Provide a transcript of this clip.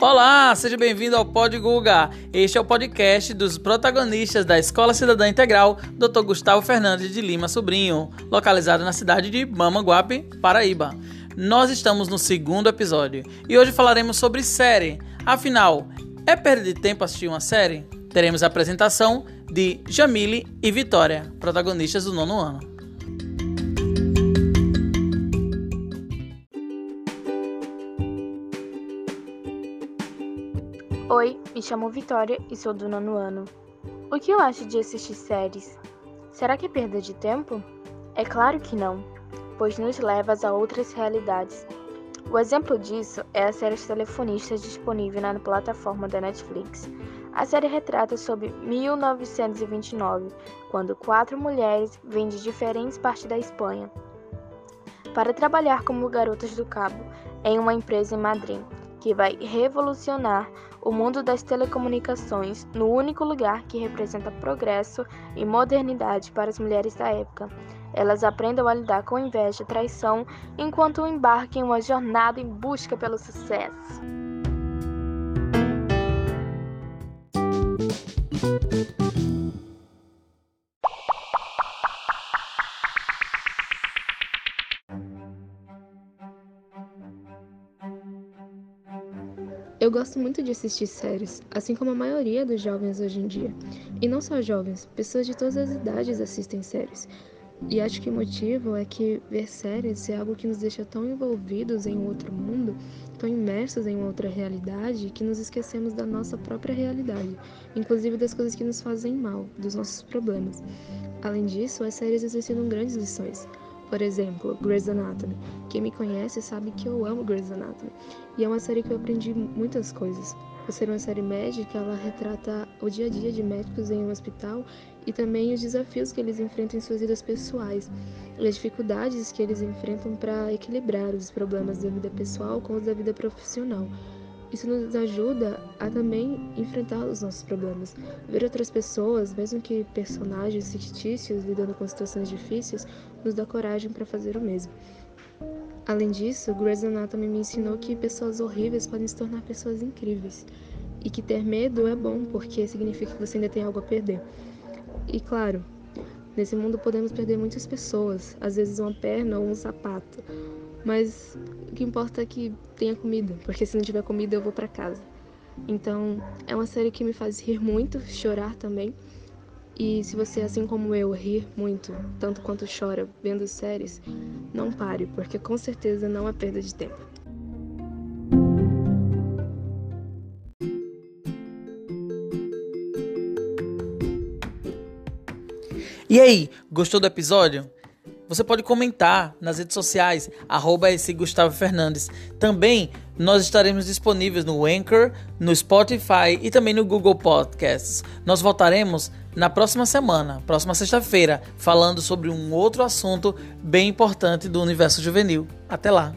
Olá, seja bem-vindo ao Pod Guga. Este é o podcast dos protagonistas da Escola Cidadã Integral, Dr. Gustavo Fernandes de Lima Sobrinho, localizado na cidade de Mamanguape, Paraíba. Nós estamos no segundo episódio e hoje falaremos sobre série. Afinal, é perda de tempo assistir uma série? Teremos a apresentação de Jamile e Vitória, protagonistas do nono ano. Oi, me chamo Vitória e sou do nono ano. O que eu acho de assistir séries? Será que é perda de tempo? É claro que não, pois nos leva a outras realidades. O exemplo disso é a série Telefonistas disponível na plataforma da Netflix. A série retrata sobre 1929, quando quatro mulheres vêm de diferentes partes da Espanha para trabalhar como garotas do cabo em uma empresa em Madrid que vai revolucionar o mundo das telecomunicações no único lugar que representa progresso e modernidade para as mulheres da época. Elas aprendem a lidar com inveja e traição enquanto embarcam em uma jornada em busca pelo sucesso. Eu gosto muito de assistir séries, assim como a maioria dos jovens hoje em dia. E não só jovens, pessoas de todas as idades assistem séries. E acho que o motivo é que ver séries é algo que nos deixa tão envolvidos em um outro mundo, tão imersos em outra realidade, que nos esquecemos da nossa própria realidade, inclusive das coisas que nos fazem mal, dos nossos problemas. Além disso, as séries ensinam grandes lições. Por exemplo, Grey's Anatomy. Quem me conhece sabe que eu amo Grey's Anatomy. E é uma série que eu aprendi muitas coisas. Por ser uma série médica, ela retrata o dia a dia de médicos em um hospital e também os desafios que eles enfrentam em suas vidas pessoais as dificuldades que eles enfrentam para equilibrar os problemas da vida pessoal com os da vida profissional. Isso nos ajuda a também enfrentar os nossos problemas. Ver outras pessoas, mesmo que personagens fictícios lidando com situações difíceis, nos dá coragem para fazer o mesmo. Além disso, Grey's Anatomy me ensinou que pessoas horríveis podem se tornar pessoas incríveis. E que ter medo é bom, porque significa que você ainda tem algo a perder. E claro, nesse mundo podemos perder muitas pessoas, às vezes uma perna ou um sapato. Mas o que importa é que tenha comida, porque se não tiver comida eu vou para casa. Então, é uma série que me faz rir muito, chorar também. E se você, assim como eu, rir muito, tanto quanto chora vendo séries, não pare, porque com certeza não é perda de tempo. E aí, gostou do episódio? Você pode comentar nas redes sociais, arroba esse Gustavo Fernandes. Também nós estaremos disponíveis no Anchor, no Spotify e também no Google Podcasts. Nós voltaremos na próxima semana, próxima sexta-feira, falando sobre um outro assunto bem importante do universo juvenil. Até lá!